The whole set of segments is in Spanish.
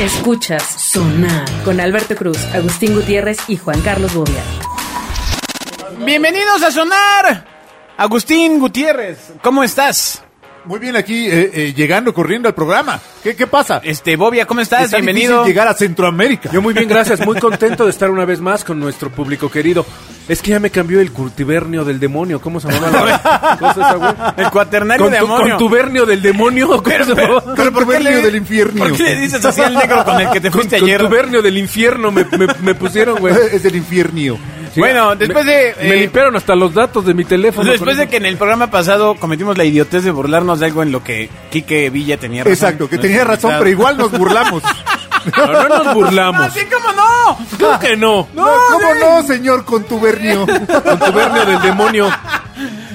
Escuchas Sonar con Alberto Cruz, Agustín Gutiérrez y Juan Carlos Bobia. Bienvenidos a Sonar. Agustín Gutiérrez, ¿cómo estás? Muy bien, aquí eh, eh, llegando, corriendo al programa. ¿Qué, qué pasa? Este, Bobia, ¿cómo estás? Está Bienvenido. difícil llegar a Centroamérica. Yo muy bien, gracias. Muy contento de estar una vez más con nuestro público querido. Es que ya me cambió el cultibernio del demonio. ¿Cómo se llama la cosa esa, güey? El cuaternario Con tu- demonio. contubernio del demonio. ¿Cómo se llama? Pero ¿por qué le- Contubernio del infierno. ¿Por qué le dices así al negro con el que te fuiste ayer? Contubernio del infierno me, me, me pusieron, güey. es el infierno. Sí. Bueno, después Me- de, Me eh, limpiaron hasta los datos de mi teléfono. Después con de que en el programa pasado cometimos la idiotez de burlarnos de algo en lo que Quique Villa tenía razón. Exacto, que tenía razón, pero igual nos burlamos. No, no nos burlamos. Así como no. Creo que no. No, ¿Cómo no, señor contubernio? Contubernio del demonio.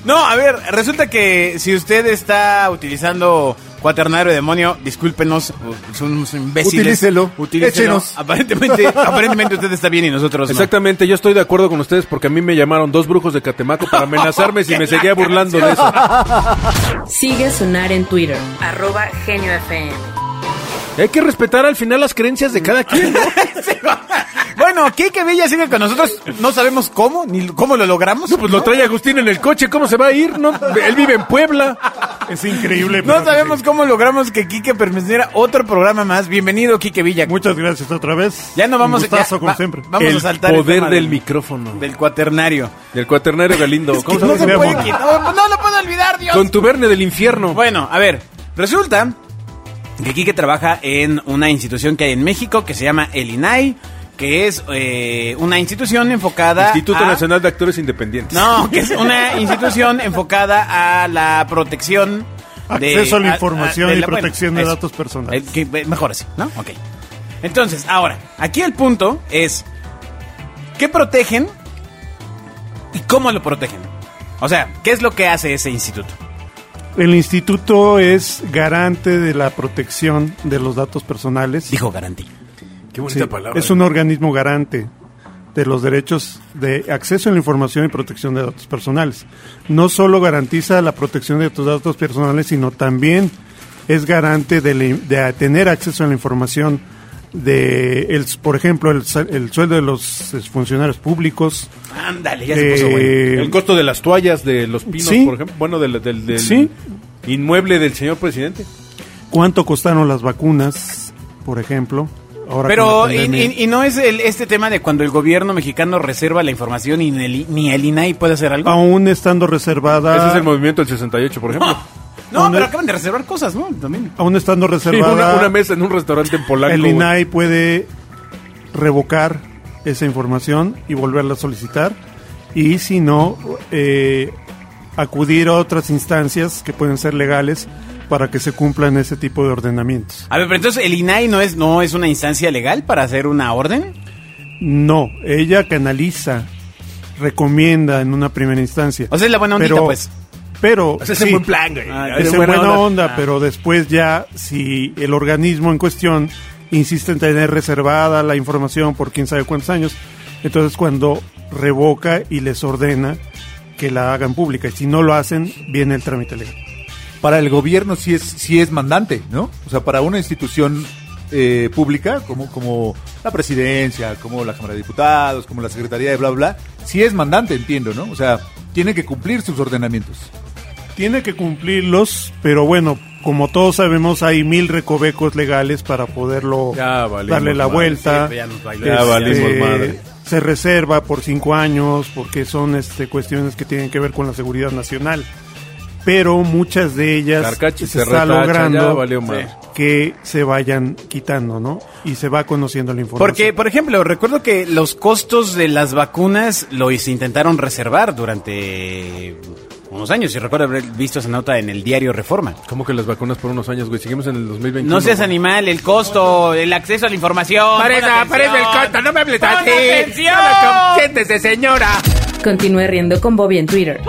No, a ver, resulta que si usted está utilizando cuaternario demonio, discúlpenos, son unos imbéciles. Utilícelo, Utilícelo. échenos. Aparentemente, aparentemente usted está bien y nosotros no. Exactamente, yo estoy de acuerdo con ustedes porque a mí me llamaron dos brujos de Catemaco para amenazarme si me seguía burlando de eso. Sigue Sonar en Twitter, arroba Genio FM. Hay que respetar al final las creencias de cada quien. ¿no? Bueno, Quique Villa sigue con nosotros. No sabemos cómo, ni cómo lo logramos. No, pues lo trae Agustín en el coche, ¿cómo se va a ir? No, él vive en Puebla. Es increíble. No sabemos cómo logramos que Quique perteneciera a otro programa más. Bienvenido, Quique Villa. Muchas gracias otra vez. Ya no vamos Un gustazo, ya, como va- siempre. Vamos el a saltar el poder del micrófono. del cuaternario. Del cuaternario Galindo. ¿Cómo se no llama? se puede llama? quitar, no, no lo puedo olvidar, Dios. Contubernio del infierno. Bueno, a ver, resulta que Quique trabaja en una institución que hay en México que se llama el INAI, que es eh, una institución enfocada Instituto a... Nacional de Actores Independientes. No, que es una institución enfocada a la protección de... Acceso a la a- información de y bueno, protección de eso. datos personales. Eh, que- eh, mejor así, ¿no? Ok. Entonces, ahora, aquí el punto es... ¿Qué protegen y cómo lo protegen? O sea, ¿qué es lo que hace ese instituto? El instituto es garante de la protección de los datos personales. Dijo garantía. Qué Sí, bonita palabra. es un organismo garante de los derechos de acceso a la información y protección de datos personales. No solo garantiza la protección de tus datos personales, sino también es garante de, la- de tener acceso a la información de, el, por ejemplo, el, el sueldo de los eh, funcionarios públicos. Ándale, ya se puso bueno. eh, El costo de las toallas de los pinos, Sí. por ejemplo. Bueno, del, del, del Sí. inmueble del señor presidente. ¿Cuánto costaron las vacunas, por ejemplo? Ahora Pero, y no es el- este tema de cuando el gobierno mexicano reserva la información y ni el, ni el INAI puede hacer algo? aún estando reservada, Ese es el movimiento del 68, por ejemplo. No, pero acaban de reservar cosas, ¿no? También. aún estando Sí, reservada, una, una mesa en un restaurante en Polanco. el. INAI puede revocar esa información y volverla a solicitar y si no eh, acudir a otras instancias que pueden ser legales para que se cumplan ese tipo de ordenamientos. A ver, pero entonces el INAI no es, no es una instancia legal para hacer una orden. No, ella canaliza, recomienda en una primera instancia. O sea, es la buena ondita, pero, pues. Pero Ese sí, buen plan, güey. Ah, es en en buena buena, onda. onda, pero después ya si el organismo en cuestión insiste en tener reservada la información por quién sabe cuántos años, entonces cuando revoca y les ordena que la hagan pública y si no lo hacen viene el trámite legal. Para el gobierno sí es, sí es mandante, ¿no? O sea, para una institución eh, pública, como, como la presidencia, como la Cámara de Diputados, como la Secretaría de bla, bla, sí es mandante, entiendo, ¿no? O sea, tiene que cumplir sus ordenamientos. Tiene que cumplirlos, pero bueno, como todos sabemos hay mil recovecos legales para poderlo Ya valimos darle la madre, vuelta. sí, ya nos bailó. Ya valimos madre. Se reserva por cinco años porque son este, cuestiones que tienen que ver con la seguridad nacional. Pero muchas de ellas Carcachi se se está logrando ya valió madre. que se vayan quitando, ¿no? Y se va conociendo la información. Porque, por ejemplo, recuerdo que los costos de las vacunas lo se intentaron reservar durante unos años. Y recuerdo haber visto esa nota en el diario Reforma. ¿Cómo que las vacunas por unos años, güey? Seguimos en el 2021. No seas güey. animal, el costo, el acceso a la información. Parece, pon parece el costo, no me hables así. atención. Siéntese, señora. Continúe riendo con Bobia en Twitter,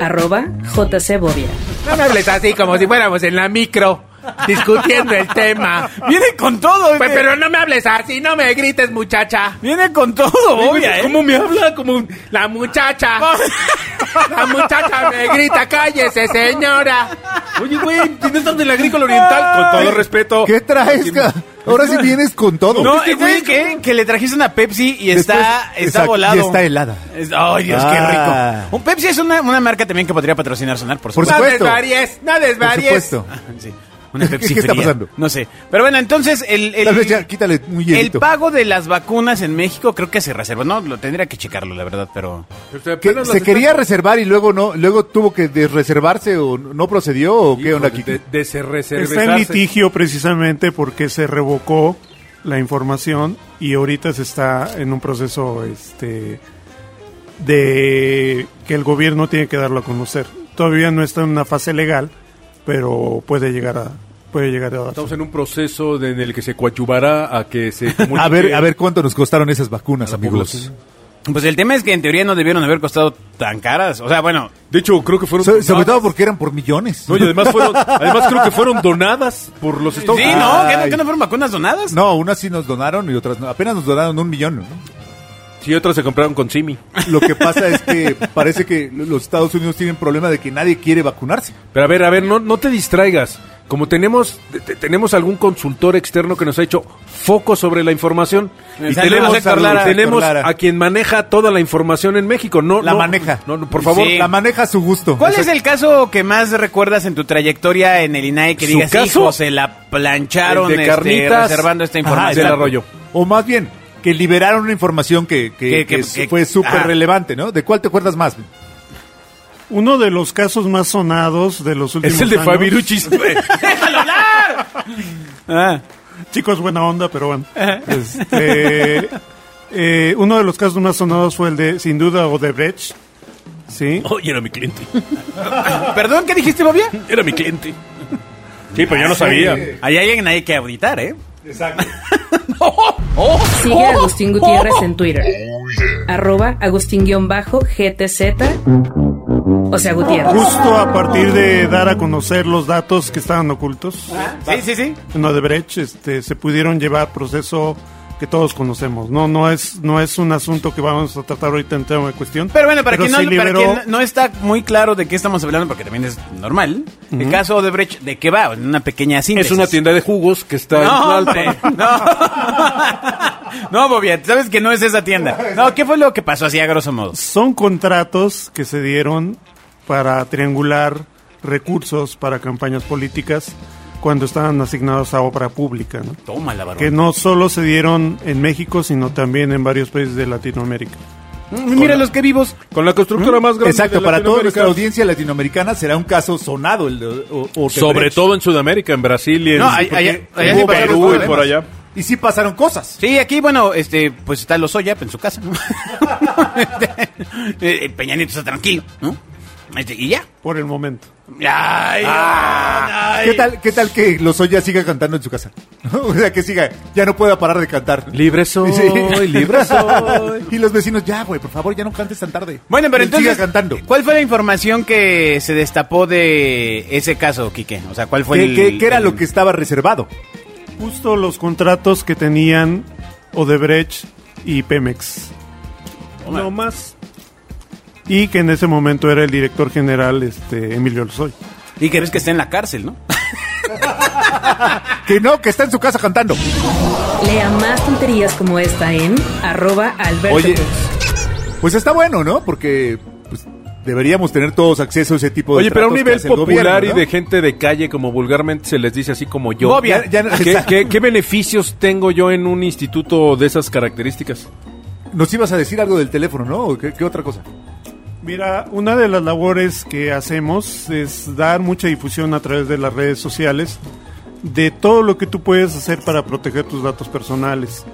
arroba JC Bobia. No me hables así como si fuéramos en la micro discutiendo el tema. Viene con todo, Pues, eh. pero no me hables así, no me grites, muchacha. Viene con todo, obvia, ¿eh? ¿Cómo me habla? Como la muchacha. La muchacha me grita, cállese, señora. Oye, güey, ¿no estás del agrícola oriental? Con todo respeto. ¿Qué traes, ca- Ahora sí vienes con todo. No, eh, güey, ¿qué? Que le trajiste una Pepsi y está, Después- está exacto, volado. y está helada. Ay, Dios, qué Ah. rico. Un Pepsi es una, una marca también que podría patrocinar Sonar, por Por supuesto. supuesto. no Por supuesto. Sí, una ¿Qué- Pepsi qué está fría. pasando? No sé. Pero bueno, entonces el, el, Tal vez ya quítale el hielito. pago de las vacunas en México creo que se reserva. No, lo tendría que checarlo, la verdad, pero... Que se quería reservar y luego no, luego tuvo que desreservarse o no procedió o qué onda aquí. De, de se Está en litigio precisamente porque se revocó la información y ahorita se está en un proceso este de que el gobierno tiene que darlo a conocer. Todavía no está en una fase legal, pero puede llegar a puede llegar a Estamos en un proceso de- en el que se coadyuvará a que se A ver, a ver cuánto nos costaron esas vacunas, amigos. Pues el tema es que en teoría no debieron haber costado tan caras. O sea, bueno, De hecho, creo que fueron So- sobre todo porque eran por millones. No, y además fueron, además creo que fueron donadas por los Estados sí, Unidos. ¿no? ¿Qué, no- qué no fueron vacunas donadas? No, unas sí nos donaron y otras no. Apenas nos donaron un millón. ¿no? Sí, otras se compraron con Simi. Lo que pasa es que parece que los Estados Unidos tienen problema de que nadie quiere vacunarse. Pero a ver, a ver, no, no te distraigas. Como tenemos te- te- tenemos algún consultor externo que nos ha hecho foco sobre la información y Saludos, tenemos, Héctor Lara. tenemos a quien maneja toda la información en México. No, La no, maneja. No, no, por favor. Sí. La maneja a su gusto. ¿Cuál es el caso que más recuerdas en tu trayectoria en el INAI que ¿Su digas, caso? hijo, se la plancharon El de este, carnitas. reservando esta Ajá, información? del arroyo. O más bien, que liberaron una información que, que- Que- que- que que- fue súper relevante, ¿no? ¿De cuál te acuerdas más? Uno de los casos más sonados de los últimos Es el de años. Fabiruchis. ¡Déjalo hablar! Ah, Chicos, buena onda, pero bueno. Este, eh, uno de los casos más sonados fue el de, sin duda, Odebrecht. ¿Sí? Oye, era mi cliente. ¿Perdón? ¿Qué dijiste, Bobia? Era mi cliente. Sí, pues yo no sabía. Hay alguien ahí que auditar, ¿eh? Sigue a Agustín Gutiérrez en Twitter. Arroba Agustín-GTZ. O sea, Gutiérrez. Justo a partir de dar a conocer los datos que estaban ocultos Sí, sí, sí. en Odebrecht, este, se pudieron llevar proceso que todos conocemos. No, no es, no es un asunto que vamos a tratar ahorita en tema de cuestión. Pero bueno, para, Pero quien, no, sí para liberó- quien no está muy claro de qué estamos hablando, porque también es normal, el caso de Brecht, ¿de qué va? Una pequeña síntesis. Es una tienda de jugos que está No, en hombre, Tlalpan. no. no, Bobia, sabes que no es esa tienda. No, ¿qué fue lo que pasó así a grosso modo? Son contratos que se dieron para triangular recursos para campañas políticas cuando estaban asignados a obra pública, ¿no? Toma la varón. que no solo se dieron en México, sino también en varios países de Latinoamérica. Mira los que vivos. Con la constructora más grande Exacto, de para toda nuestra audiencia latinoamericana será un caso sonado. El de, o- o- Sobre todo en Sudamérica, en Brasil y en No, sí pasaron Perú y por allá. Y sí pasaron cosas. Sí, aquí, bueno, este, pues está Lozoya en su casa, ¿no? El Peña Nieto está tranquilo, ¿no? Este, y ya. Por el momento. Ay, ay. ¿Qué tal, ¿Qué tal que Lozoya siga cantando en su casa? o sea, que siga, ya no pueda parar de cantar. Libre soy, Sí. libre soy. y los vecinos, ya, güey, por favor, ya no cantes tan tarde. Bueno, pero Él entonces, Siga cantando. ¿cuál fue la información que se destapó de ese caso, Quique? O sea, ¿cuál fue ¿Qué, el... qué- qué era el- lo que estaba reservado? Justo los contratos que tenían Odebrecht y Pemex. No más. Y que en ese momento era el director general este, Emilio Lozoya. Y que ves que está en la cárcel, ¿no? Que no, que está en su casa cantando. Lea más tonterías como esta en arroba Alberto Oye, pues está bueno, ¿no? Porque pues, deberíamos tener todos acceso a ese tipo de Oye, pero a un nivel popular gobierno, ¿no? y de gente de calle, como vulgarmente se les dice así como yo. Ya- ya- ¿Qué, exacto. qué- qué beneficios tengo yo en un instituto de esas características? Nos ibas a decir algo del teléfono, ¿no? ¿O ¿Qué, qué otra cosa? Mira, una de las labores que hacemos es dar mucha difusión a través de las redes sociales de todo lo que tú puedes hacer para proteger tus datos personales.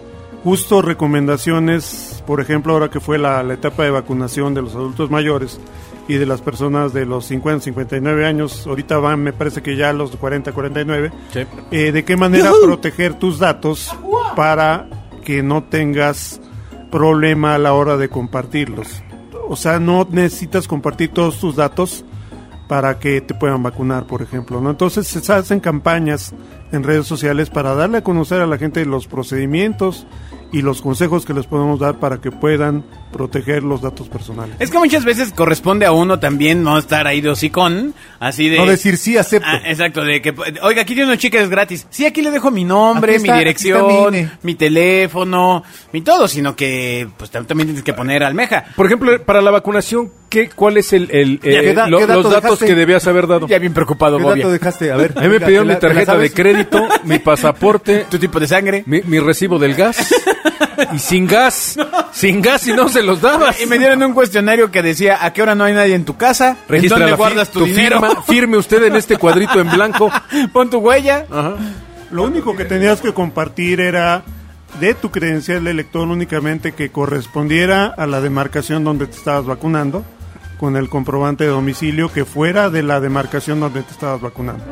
Justo recomendaciones, por ejemplo, ahora que fue la, la etapa de vacunación de los adultos mayores y de las personas de los 50, 59 años, ahorita van, me parece que ya a los 40, 49, Sí. eh, de qué manera proteger tus datos para que no tengas problema a la hora de compartirlos. O sea, no necesitas compartir todos tus datos para que te puedan vacunar, por ejemplo. ¿no? Entonces se hacen campañas en redes sociales para darle a conocer a la gente los procedimientos y los consejos que les podemos dar para que puedan proteger los datos personales. Es que muchas veces corresponde a uno también no estar ahí de hocicón, así de... No decir sí, acepto. Ah, exacto, de que, oiga, aquí tiene unos chicas gratis. Sí, aquí le dejo mi nombre, está, mi dirección, mi INE. mi teléfono, mi todo, sino que pues tam- también tienes que poner almeja. Por ejemplo, para la vacunación, ¿qué, ¿cuál es el, eh, ¿qué da- lo- qué dato los datos dejaste? que debías haber dado? Ya bien preocupado, ¿Qué Bobia. dato dejaste? A ver. A mí me pidieron ¿te mi tarjeta de crédito, mi pasaporte, Tu tipo de sangre. mi, mi recibo del gas. Y sin gas, sin gas y no se los dabas. Y me dieron un cuestionario que decía, ¿a qué hora no hay nadie en tu casa? Registra ¿Dónde guardas tu, dinero? firma, firme usted en este cuadrito en blanco. Pon tu huella. Ajá. Lo único que tenías que compartir era de tu credencial de elector únicamente que correspondiera a la demarcación donde te estabas vacunando, con el comprobante de domicilio que fuera de la demarcación donde te estabas vacunando.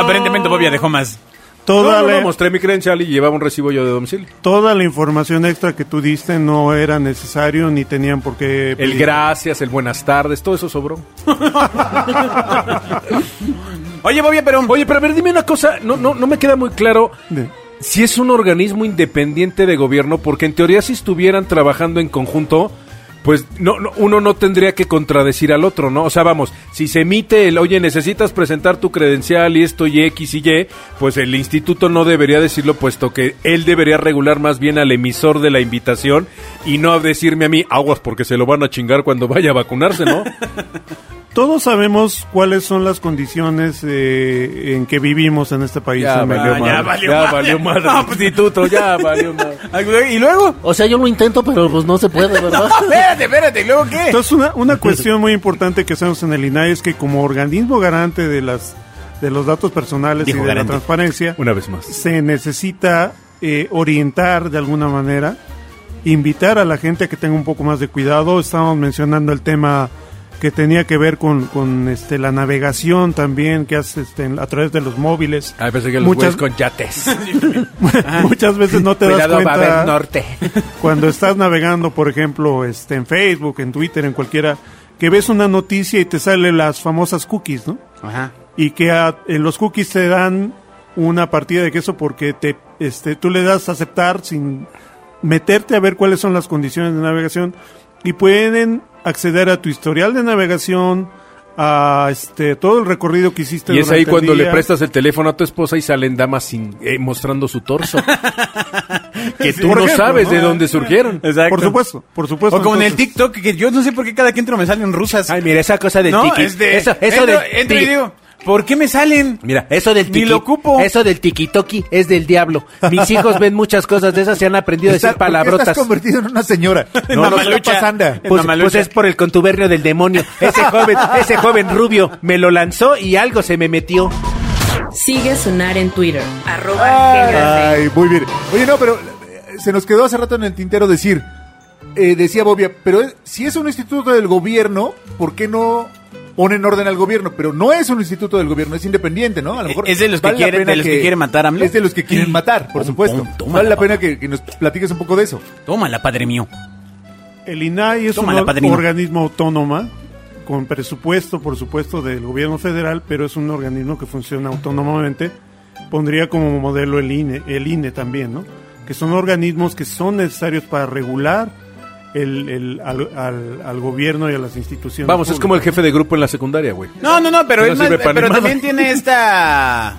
Aparentemente Bobia dejó más. Toda, No, no, la, no, mostré mi credencial y llevaba un recibo yo de domicilio. toda la información extra que tú diste no era necesario ni tenían por qué... El gracias, el buenas tardes, todo eso sobró. Oye, Bobia, pero... Oye, pero a ver, dime una cosa, no, no, no me queda muy claro De- si es un organismo independiente de gobierno, porque en teoría si estuvieran trabajando en conjunto, pues no, no- uno no tendría que contradecir al otro, ¿no? O sea, vamos, si se emite el, oye, necesitas presentar tu credencial y esto y X y Y, pues el instituto no debería decirlo, puesto que él debería regular más bien al emisor de la invitación y no decirme a mí, aguas porque se lo van a chingar cuando vaya a vacunarse, ¿no? Todos sabemos cuáles son las condiciones eh, en que vivimos en este país. Ya en valió México. ya madre, valió ya madre. valió madre No, instituto, ya valió madre. ¿Y luego? O sea, yo lo intento, pero pues no se puede, ¿verdad? espérate, espérate, ¿y luego qué? Entonces, una, una cuestión muy importante que hacemos en el INAI es que como organismo garante de las de los datos personales Dijo y de garante. la transparencia, Una vez más. se necesita eh, orientar de alguna manera, invitar a la gente a que tenga un poco más de cuidado. Estábamos mencionando el tema que tenía que ver con, con este, la navegación también que hace este, a través de los móviles. Ay, pensé que los Muchas- con yates. Muchas veces no te das Cuidado, va a cuenta haber norte. cuando estás navegando, por ejemplo, este, en Facebook, en Twitter, en cualquiera, que ves una noticia y te salen las famosas cookies, ¿no? Ajá. Y que a- en los cookies te dan una partida de queso porque te, este, tú le das a aceptar sin meterte a ver cuáles son las condiciones de navegación y pueden acceder a tu historial de navegación, a este todo el recorrido que hiciste. Y es ahí cuando le prestas el teléfono a tu esposa y salen damas sin, eh, mostrando su torso. que tú no ejemplo, sabes ¿no? de dónde surgieron. Exacto. Por supuesto, por supuesto. O como en el TikTok, que yo no sé por qué cada que entro me salen rusas. Ay, mira, esa cosa del no, tiki. es de... eso- eso entro, de- entro y digo, ¿por qué me salen? Mira, eso del Ni tiki, lo ocupo. eso del tiki-toki es del diablo. Mis hijos ven muchas cosas de esas y han aprendido a decir ¿por qué palabrotas. estás convertido en una señora? En No, no, mamalucha. ¿qué pasanda? Pues, pues es por el contubernio del demonio. Ese joven, ese joven rubio me lo lanzó y algo se me metió. Sigue Sonar en Twitter. Arroba. Ay, muy bien. Oye, no, pero eh, se nos quedó hace rato en el tintero decir, eh, decía Bobia, pero eh, si es un instituto del gobierno, ¿por qué no ponen orden al gobierno? Pero no es un instituto del gobierno, es independiente, ¿no? A lo mejor Es de los que vale quieren- pena de los que quieren matar a AMLO. Es de los que quieren matar, por supuesto. vale la pena que, que nos platiques un poco de eso. Tómala, padre mío. El INAI es Tómala, un organismo autónoma con presupuesto, por supuesto, del gobierno federal, pero es un organismo que funciona autónomamente. Pondría como modelo el INE, el INE también, ¿no? Que son organismos que son necesarios para regular el, el- al, al- al gobierno y a las instituciones. Vamos, es como el jefe de grupo en la secundaria, güey. No, no, no, pero, No es más- pero también tiene esta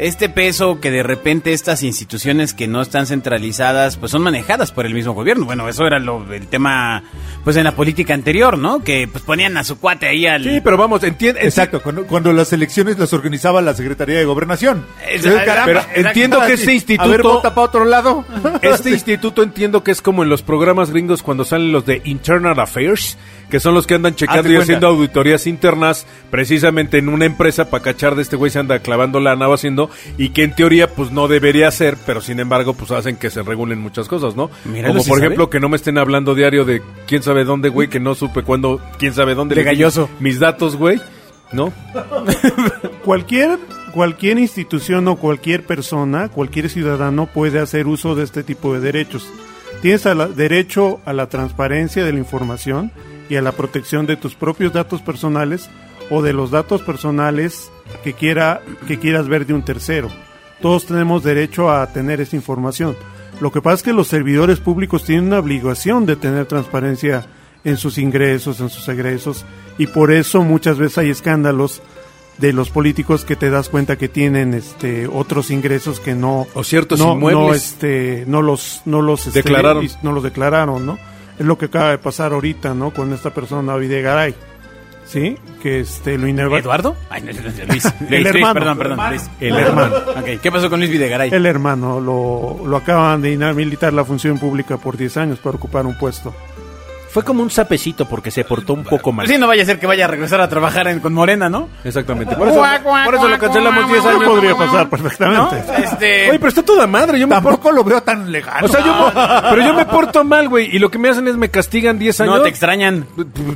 este peso que de repente estas instituciones que no están centralizadas pues son manejadas por el mismo gobierno. Bueno, eso era lo el tema pues en la política anterior, ¿no? Que pues ponían a su cuate ahí al Sí, pero vamos, entiende. Exacto, cuando, cuando las elecciones las organizaba la Secretaría de Gobernación. Caramba, pero exacto. entiendo que este instituto- A ver, vota para otro lado. Este instituto entiendo que es como en los programas gringos cuando salen los de Internal Affairs, que son los que andan checando Hazte y cuenta. haciendo auditorías internas precisamente en una empresa para cachar de este güey se anda clavando lana o haciendo y que en teoría pues no debería ser, pero sin embargo pues hacen que se regulen muchas cosas, ¿no? Míralo, como sí por sabe. ejemplo que no me estén hablando diario de quién sabe dónde, güey, que no supe cuándo, quién sabe dónde. De galloso. Mis datos, güey, ¿no? Cualquier, cualquier institución o cualquier persona, cualquier ciudadano puede hacer uso de este tipo de derechos. Tienes a la- derecho a la transparencia de la información y a la protección de tus propios datos personales o de los datos personales que, quiera, que quieras ver de un tercero. todos tenemos derecho a tener esa información. Lo que pasa es que los servidores públicos tienen una obligación de tener transparencia en sus ingresos, en sus egresos, y por eso muchas veces hay escándalos de los políticos que te das cuenta que tienen este otros ingresos que no O ciertos no, inmuebles. no, este no los no los este, Declararon. no los declararon no es lo que acaba de pasar ahorita no con esta persona Videgaray sí que este lo inerva- ¿Eduardo? Ay, no, no, no, Luis. El Luis, hermano. Perdón, perdón. Luis. El hermano. Ok, ¿qué pasó con Luis Videgaray? el hermano lo, lo acaban de inhabilitar la función pública por 10 años para ocupar un puesto Fue como un sapecito porque se portó un poco mal. Pues sí, no vaya a ser que vaya a regresar a trabajar en- con Morena, ¿no? Exactamente. Por eso, por eso lo cancelamos 10 Eso años. podría pasar ¿No? perfectamente Este... Oye, pero está toda madre. Yo. Tampoco lo veo tan legal. O sea, yo. Pero yo me porto mal, güey. Y lo que me hacen es me castigan 10 años. no te extrañan.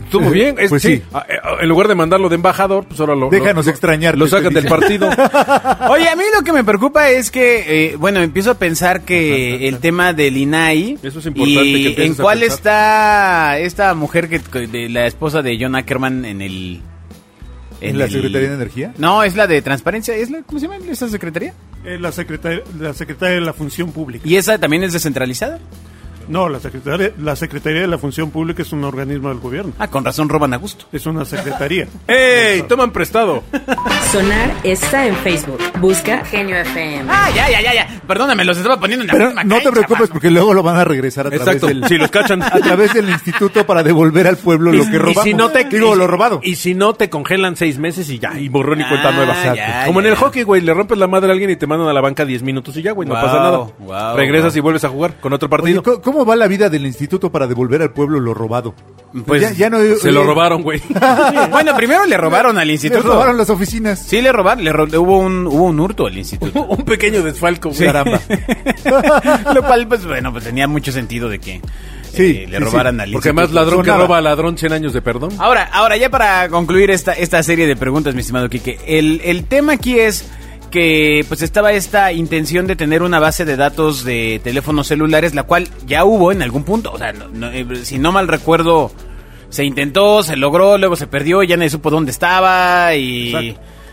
Estuvo bien. Es- Pues sí. Ah, eh, En lugar de mandarlo de embajador, pues ahora lo. Déjanos lo- extrañarte, Lo sacan del partido. Oye, a mí lo que me preocupa es que, eh, bueno, empiezo a pensar que el tema del INAI Eso es importante que y empieces en cuál está esta mujer que de la esposa de John Ackerman en el ¿En la Secretaría de Energía? No, es la de transparencia, es la ¿cómo se llama esa secretaría? Eh, la secretaria la secretaria de la función pública ¿Y esa también es descentralizada? No la secretaria la secretaría de la función pública es un organismo del gobierno Ah, con razón roban a gusto. es una secretaría ¡Ey! Toman prestado. Sonar está en Facebook. Busca Genio FM. Ah, ya, ya, ya, ya. Perdóname, los estaba poniendo en la Pero misma no te preocupes mano. porque luego lo van a regresar a través Exacto. del... Si los cachan. A través del instituto para devolver al pueblo lo que robamos. Y si no te Digo, y- lo robado. Y si no te congelan seis meses y ya, y borrón y cuenta Ah, nueva. ya, ya, Como en el ya. hockey, güey, le rompes la madre a alguien y te mandan a la banca 10 minutos y ya, güey, no pasa nada. Regresas y vuelves a jugar con otro Oye, partido. ¿cómo- ¿Cómo va la vida del instituto para devolver al pueblo lo robado? Pues, ya, ya no Se lo robaron, güey. Bueno, primero le robaron al Le instituto. robaron las oficinas. Sí, le robaron, le ro- hubo un hubo un hurto al instituto. Un pequeño desfalco, güey. Caramba. Lo cual, pues bueno, pues tenía mucho sentido de que Sí, eh, le sí, robaran sí. al Porque instituto. además ladrón que roba a ladrón 100 años de perdón. Ahora, ahora ya para concluir esta, esta serie de preguntas, mi estimado Quique, el, el tema aquí es que pues estaba esta intención de tener una base de datos de teléfonos celulares, la cual ya hubo en algún punto, o sea, no- no, eh, si no mal recuerdo, se intentó, se logró, luego se perdió, ya nadie supo dónde estaba y,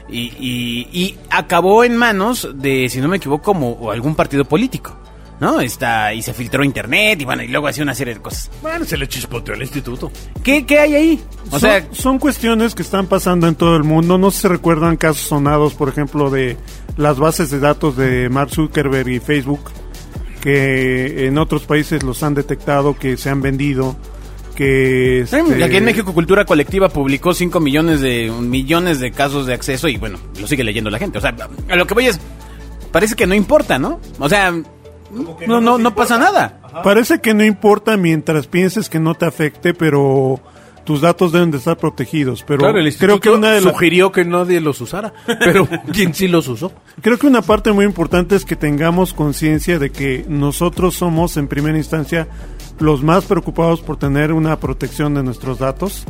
y, y- y acabó en manos de, si no me equivoco, como algún partido político. ¿No? Está, y se filtró internet y bueno, y luego hacía una serie de cosas. Bueno, se le chispoteó al instituto. ¿Qué, qué hay ahí? O son, sea, son cuestiones que están pasando en todo el mundo. No sé si se recuerdan casos sonados, por ejemplo, de las bases de datos de Mark Zuckerberg y Facebook, que en otros países los han detectado, que se han vendido, que... Este, Aquí en México Cultura Colectiva publicó 5 millones de millones de casos de acceso y bueno, lo sigue leyendo la gente. O sea, a lo que voy es, parece que no importa, ¿no? O sea, no, no, no pasa nada. Parece que no importa mientras pienses que no te afecte, pero tus datos deben de estar protegidos. Pero claro, el creo que una de las sugirió que nadie los usara. Pero ¿quién sí los usó? Creo que una parte muy importante es que tengamos conciencia de que nosotros somos en primera instancia los más preocupados por tener una protección de nuestros datos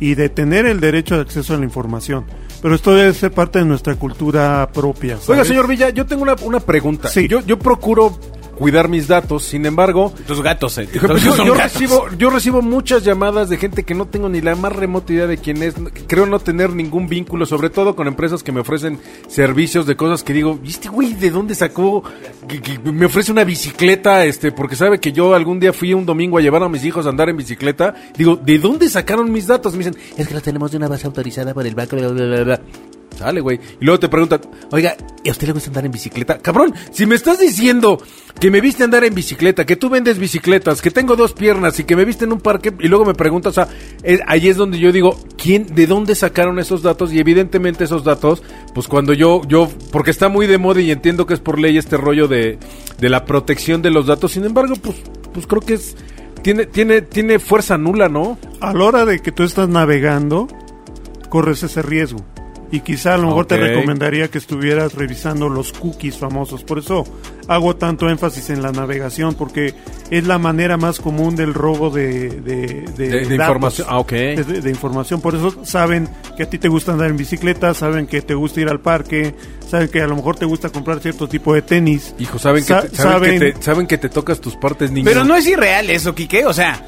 y de tener el derecho de acceso a la información. Pero esto debe ser parte de nuestra cultura propia. Oiga, señor Villa, yo tengo una, una pregunta. Sí. Yo, yo procuro cuidar mis datos, sin embargo, Tus gatos, eh. Yo, todos yo- son yo gatos. recibo, yo recibo muchas llamadas de gente que no tengo ni la más remota idea de quién es. Creo no tener ningún vínculo, sobre todo con empresas que me ofrecen servicios de cosas que digo, ¿y este güey de dónde sacó? Que, que me ofrece una bicicleta, este, porque sabe que yo algún día fui un domingo a llevar a mis hijos a andar en bicicleta. Digo, ¿de dónde sacaron mis datos? Me dicen, es que los tenemos de una base autorizada por el banco, bla, bla, bla. Sale, güey. Y luego te preguntan, oiga, ¿y a usted le gusta andar en bicicleta? Cabrón, si me estás diciendo que me viste andar en bicicleta, que tú vendes bicicletas, que tengo dos piernas y que me viste en un parque, y luego me preguntas, o sea, es- ahí es donde yo digo, ¿quién, de dónde sacaron esos datos? Y evidentemente esos datos, pues cuando yo, yo, porque está muy de moda y entiendo que es por ley este rollo de, de la protección de los datos, sin embargo, pues, pues creo que es, tiene, tiene, tiene fuerza nula, ¿no? A la hora de que tú estás navegando, corres ese riesgo. Y quizá a lo mejor te recomendaría que estuvieras revisando los cookies famosos. Por eso hago tanto énfasis en la navegación, porque es la manera más común del robo de, de, de De- de datos, información. Ah, ok. de, información. Por eso saben que a ti te gusta andar en bicicleta, saben que te gusta ir al parque, saben que a lo mejor te gusta comprar cierto tipo de tenis. Hijo, saben que, te, saben, saben- que te, saben que te tocas tus partes, niño. Pero no es irreal eso, Quique. O sea,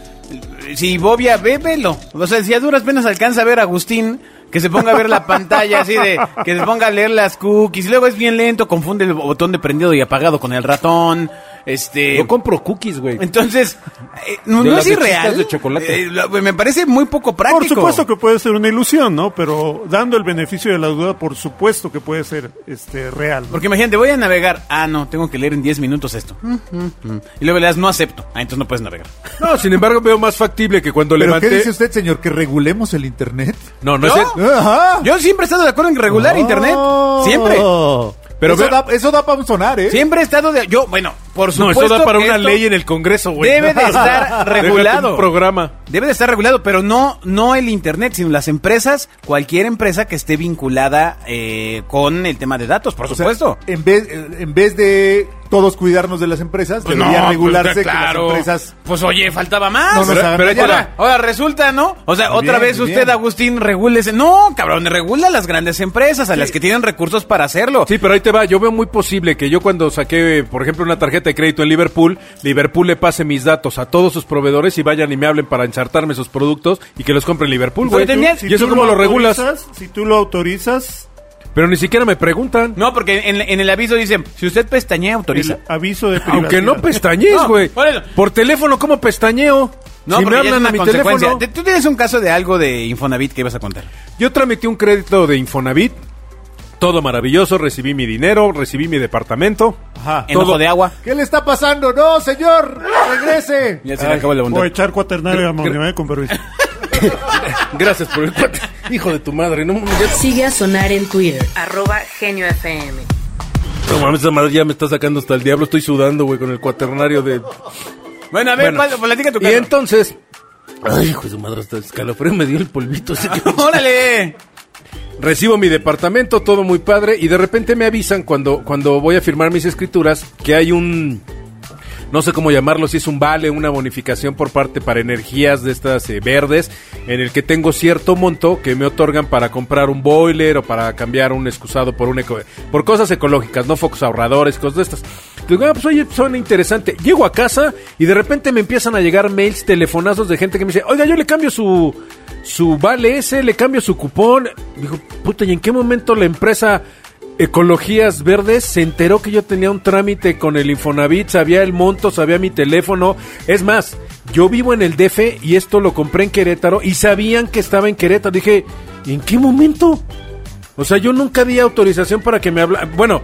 si Bobia ve, velo. O sea, si a duras penas alcanza a ver a Agustín que se ponga a ver la pantalla así de, que se ponga a leer las cookies, luego es bien lento, confunde el botón de prendido y apagado con el ratón, este... Yo compro cookies, güey. Entonces, eh, no, De no las es de irreal. chispas de chocolate. Eh, lo- me parece muy poco práctico. Por supuesto que puede ser una ilusión, ¿no? Pero dando el beneficio de la duda, por supuesto que puede ser este real. ¿no? Porque imagínate, voy a navegar. Ah, no, tengo que leer en 10 minutos esto. Y luego le das no acepto. Ah, entonces no puedes navegar. No, sin embargo, veo más factible que cuando ¿Pero levanté... qué dice usted, señor? ¿Que regulemos el Internet? No, no ¿Yo? es... el- Ajá. Yo siempre he estado de acuerdo en regular internet. Siempre. Pero Pero eso, da, eso da para un sonar, ¿eh? Siempre he estado de. Yo, bueno, por No, supuesto. eso da para una ley en el Congreso, güey. Debe de estar regulado. un programa. Debe de estar regulado, pero no, no el internet, sino las empresas, cualquier empresa que esté vinculada eh, con el tema de datos, por O sea, supuesto. en vez, en vez de todos cuidarnos de las empresas, Pues debería no, regularse pues, que las empresas... Pues oye, faltaba más. No nos pero, ahora resulta, ¿no? O sea, Muy otra bien, vez usted, bien. Agustín, regúlese. No, cabrón, regula a las grandes empresas, a las que tienen recursos para hacerlo. Sí, pero ahí te va. Yo veo muy posible que yo cuando saqué, por ejemplo, una tarjeta de crédito en Liverpool, Liverpool le pase mis datos a todos sus proveedores y vayan y me hablen para ensartarme sus productos y que los compre en Liverpool, güey. tenías- ¿Y eso cómo lo regulas? Si tú lo autorizas, Pero ni siquiera me preguntan. No, porque en, en el aviso dice, si usted pestañea, autoriza. el aviso de Aunque no privacidad. pestañees, güey. por teléfono, ¿cómo pestañeo? No, si me hablan a mi teléfono. Te- Tú tienes un caso de algo de Infonavit que ibas a contar. Yo tramité un crédito de Infonavit. Todo maravilloso, recibí mi dinero, recibí mi departamento. Ajá. Enojo de agua. ¿Qué le está pasando? ¡No, señor! ¡Regrese! Ya se le acabó la O bondad. echar cuaternario de amonio, eh, con permiso. Gracias por el cuate. Hijo de tu madre, no, ya- Sigue a Sonar en Twitter, arroba Genio FM. no mames, esa madre ya me está sacando hasta el diablo. Estoy sudando, güey, con el cuaternario de... Bueno, a ver, Bueno. platica tu Y caso. entonces... Ay, hijo de su madre, hasta el escalofrío me dio el polvito. ese que- ¡Órale! Recibo mi departamento, todo muy padre, y de repente me avisan cuando, cuando voy a firmar mis escrituras que hay un, no sé cómo llamarlo, si es un vale, una bonificación por parte para energías de estas eh, verdes, en el que tengo cierto monto que me otorgan para comprar un boiler o para cambiar un excusado por un eco, por cosas ecológicas, no focos ahorradores, cosas de estas. Digo, ah, pues oye, suena interesante. Llego a casa y de repente me empiezan a llegar mails, telefonazos de gente que me dice, oiga, yo le cambio su, su vale ese, le cambio su cupón. Digo, puta, ¿y en qué momento la empresa Ecologías Verdes se enteró que yo tenía un trámite con el Infonavit, sabía el monto, sabía mi teléfono? Es más, yo vivo en el DF y esto lo compré en Querétaro y sabían que estaba en Querétaro. Dije, ¿y en qué momento? O sea, yo nunca di autorización para que me habla. Bueno,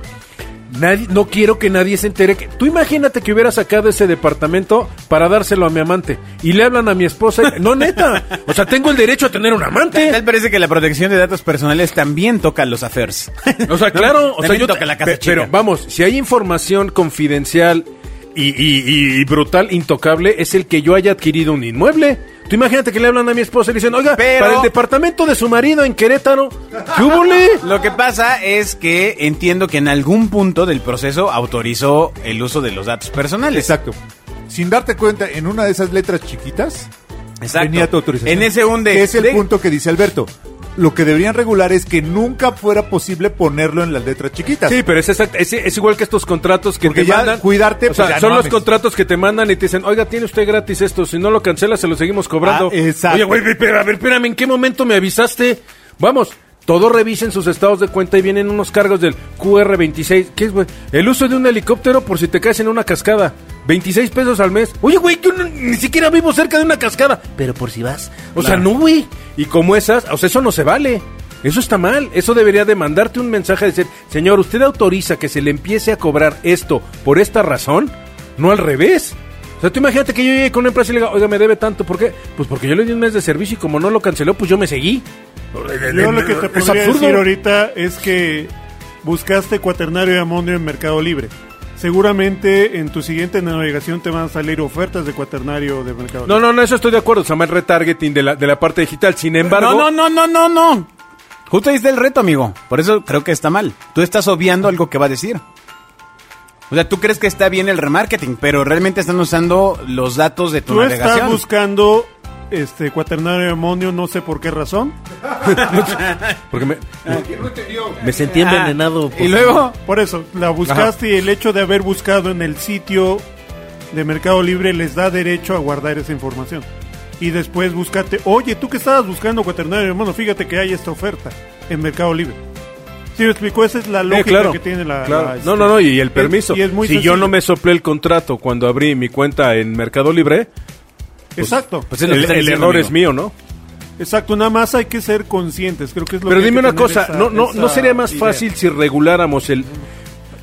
nadie, no quiero que nadie se entere. Que... Tú imagínate que hubiera sacado ese departamento para dárselo a mi amante y le hablan a mi esposa. y- No, neta. O sea, tengo el derecho a tener un amante. Tal parece que la protección de datos personales también toca los affairs. O sea, claro, o sea, yo toca la casa chica. pero vamos, si hay información confidencial y, y- y- y brutal, intocable, es el que yo haya adquirido un inmueble. Tú imagínate que le hablan a mi esposa y le dicen, oiga, Pero- para el departamento de su marido en Querétaro, ¿qué hubo? Lo que pasa es que entiendo que en algún punto del proceso autorizó el uso de los datos personales. Exacto. Sin darte cuenta, en una de esas letras chiquitas, Exacto. venía tu autorización. En ese hunde. Que es el de- punto que dice Alberto. Lo que deberían regular es que nunca fuera posible ponerlo en las letras chiquitas. Sí, pero es, exact- es, es igual que estos contratos que Porque te ya mandan. cuidarte, o sea, pues son no los contratos que te mandan y te dicen, oiga, tiene usted gratis esto, si no lo cancela se lo seguimos cobrando. Ah, exacto. Oye, güey, pero, a ver, espérame, ¿en qué momento me avisaste? Vamos, todos revisen sus estados de cuenta y vienen unos cargos del QR26. ¿Qué es, güey? El uso de un helicóptero por si te caes en una cascada. 26 pesos al mes. Oye, güey, yo no- ni siquiera vivo cerca de una cascada. Pero por si vas. O sea, no, güey. Y como esas, o sea, eso no se vale. Eso está mal. Eso debería de mandarte un mensaje de decir, señor, ¿usted autoriza que se le empiece a cobrar esto por esta razón? No al revés. O sea, tú imagínate que yo llegue con una empresa y le diga, oiga, me debe tanto. ¿Por qué? Pues porque yo le di un mes de servicio y como no lo canceló, pues yo me seguí. Yo lo que te podría decir ahorita es que buscaste cuaternario de amonio en Mercado Libre. Seguramente en tu siguiente navegación te van a salir ofertas de cuaternario de Mercado No, no, no, eso estoy de acuerdo. Se llama el retargeting de la, de la parte digital. Sin embargo, No, no, no, no, no, no. Justo ahí está el reto, amigo. Por eso creo que está mal. Tú estás obviando algo que va a decir. O sea, tú crees que está bien el remarketing, pero realmente están usando los datos de tu Tú estás navegación. buscando este cuaternario de amonio, no sé por qué razón. porque me, Me sentí Ah, envenenado. por- y luego, Por eso, la buscaste y el hecho de haber buscado en el sitio de Mercado Libre les da derecho a guardar esa información. y después búscate, oye, tú que estabas buscando cuaternario, hermano, fíjate que hay esta oferta en Mercado Libre. ¿Sí me explicó? Esa es la lógica claro, que tiene la... claro. la, este, no, no, no, y el permiso. y es muy si yo sencillo. no me soplé el contrato cuando abrí mi cuenta en Mercado Libre, Exacto, Pues es lo que el, error amigo. es mío, ¿no? exacto, nada más hay que ser conscientes, creo que es lo Pero que hay dime que una cosa, esa- ¿no, no, ¿no sería más idea. fácil si reguláramos el...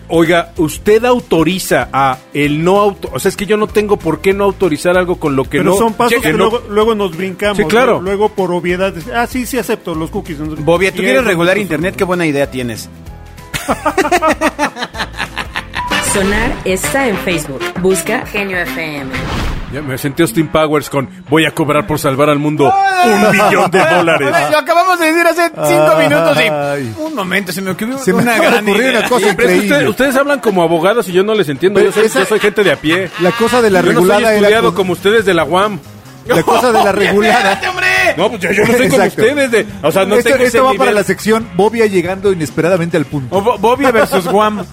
Oiga, usted autoriza a el no auto... O sea, es que yo no tengo por qué no autorizar algo con lo que Pero no... son pasos que que no- luego, luego nos brincamos. Sí, claro. ¿no? Luego por obviedad, ah, sí, sí acepto los cookies. Bobia, tú quieres regular pues, internet, qué buena idea tienes. Sonar está en Facebook. Busca Genio FM. Ya me sentí Austin Powers con voy a cobrar por salvar al mundo un millón de dólares. Lo acabamos de decir hace cinco minutos y... Un momento, se me ocurrió Se me una gran idea. una cosa pero es que ustedes hablan como abogados y yo no les entiendo. Yo soy, esa- yo soy gente de a pie. La cosa de la yo no soy regulada era estudiado como ustedes de la UAM. La cosa de la regulada. No, pues yo, yo no soy como Exacto. ustedes. De, o sea, no esto tengo esto va nivel. para la sección Bobia llegando inesperadamente al punto. O Bo- Bobia versus Guam.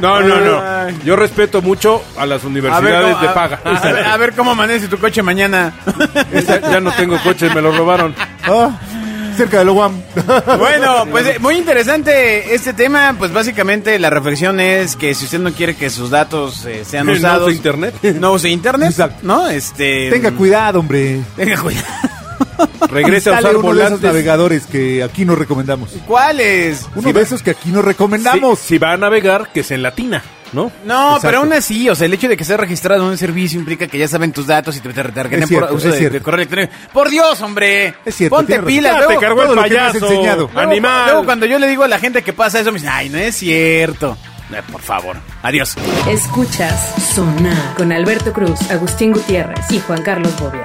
No, no, no. Yo respeto mucho a las A ver, universidades cómo, de a- paga. A, ver, a ver cómo amanece tu coche mañana. Esa- ya no tengo coche, me lo robaron. Ah, cerca de lo UAM. Bueno, pues eh, muy interesante este tema. Pues básicamente la reflexión es que si usted no quiere que sus datos eh, sean No usados, use internet. no use internet, Exacto. ¿no? Este, Tenga cuidado, hombre. Tenga cuidado. Regrese a usar uno de esos navegadores que aquí nos recomendamos. ¿Cuáles? Uno de esos que aquí nos recomendamos. Si, si va a navegar, que se en latina, ¿no? No, Exacto. pero aún así, o sea, el hecho de que sea registrado en un servicio implica que ya saben tus datos y te retarguen cierto, por uso es de, cierto. de correo electrónico. Por Dios, hombre. Es cierto, Ponte pilas. Ya te luego- cargó el payaso. enseñado. luego- Animal. Luego cuando yo le digo a la gente que pasa eso, me dicen, ay, no es cierto. Eh, por favor. Adiós. Escuchas Sonar con Alberto Cruz, Agustín Gutiérrez y Juan Carlos Bobia.